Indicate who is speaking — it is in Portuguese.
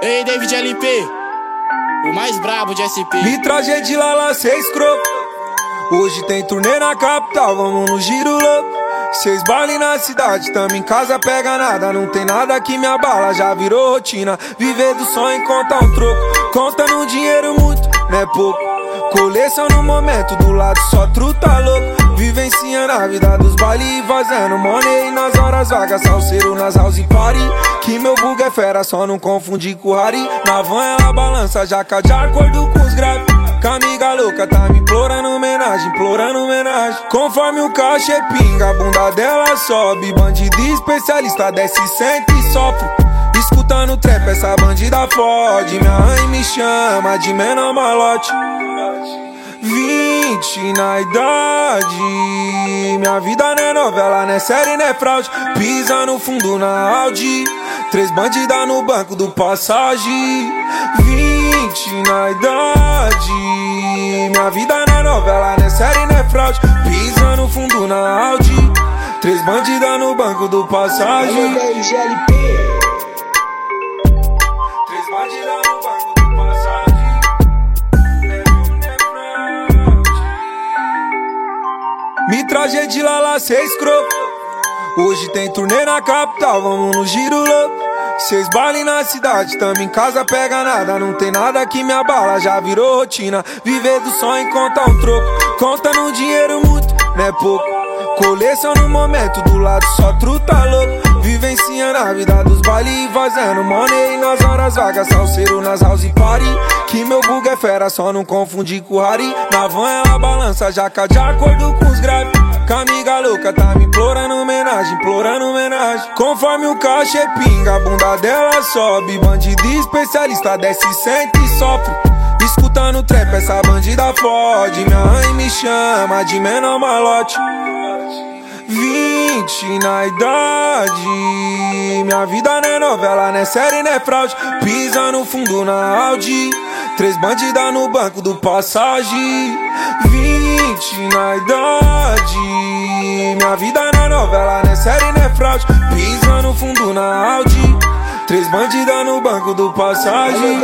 Speaker 1: Ei, David LP, o mais brabo de SP.
Speaker 2: Me traje de lá, lancei escroto. Hoje tem turnê na capital, vamos no giro louco. Seis baile na cidade, tamo em casa, pega nada. Não tem nada que me abala, já virou rotina. Viver do sonho, conta um troco. Conta no dinheiro muito, não é pouco. Coleção no momento, do lado só truta louco. Vivenciando a vida dos baile e fazendo money nas horas vagas. Salseiro nas house party. Que meu bug é fera, só não confundir com o Harry. Na van ela balança, jaca de acordo com os graves. Com amiga louca, tá me implorando homenagem, implorando homenagem. Conforme o caixa é pinga, a bunda dela sobe. Bandido especialista desce, sente e sofre. Escutando trap, essa bandida fode. Minha mãe me chama de menor malote. Vinte na idade. Minha vida não é novela, não é série, não é fraude. Pisa no fundo na Audi. Três bandidas no banco do passagem. Vinte na idade. Minha vida não é novela, não é série, não é fraude. Pisa no fundo na Audi. Três bandidas no banco do passagem. Três bandidas no Me traje de lá, lá, cê escroto. Hoje tem turnê na capital, vamos no giro louco. Seis baile na cidade, tamo em casa, pega nada. Não tem nada que me abala, já virou rotina. Viver do sonho, conta um troco. Conta no dinheiro muito, não é pouco. Coleção no momento, do lado só truta louco. Vivenciando a vida dos baile e fazendo money nas horas vagas. Salseiro nas house party. Que meu bug é fera, só não confundir com o Harry. Na van ela balança, jaca de acordo com louca, tá me implorando homenagem, implorando homenagem. Conforme o caixa é pinga, a bunda dela sobe. Bandido especialista desce, sente e sofre. Escutando trap, essa bandida fode. Minha mãe me chama de menor malote. Vinte na idade. Minha vida não é novela, não é série, não é fraude. Pisa no fundo na Audi. Três bandidas no banco do passagem. Vinte na idade. Minha vida não é novela, não é série, não é fraude. Pisa no fundo na Audi. Três bandidas no banco do passagem.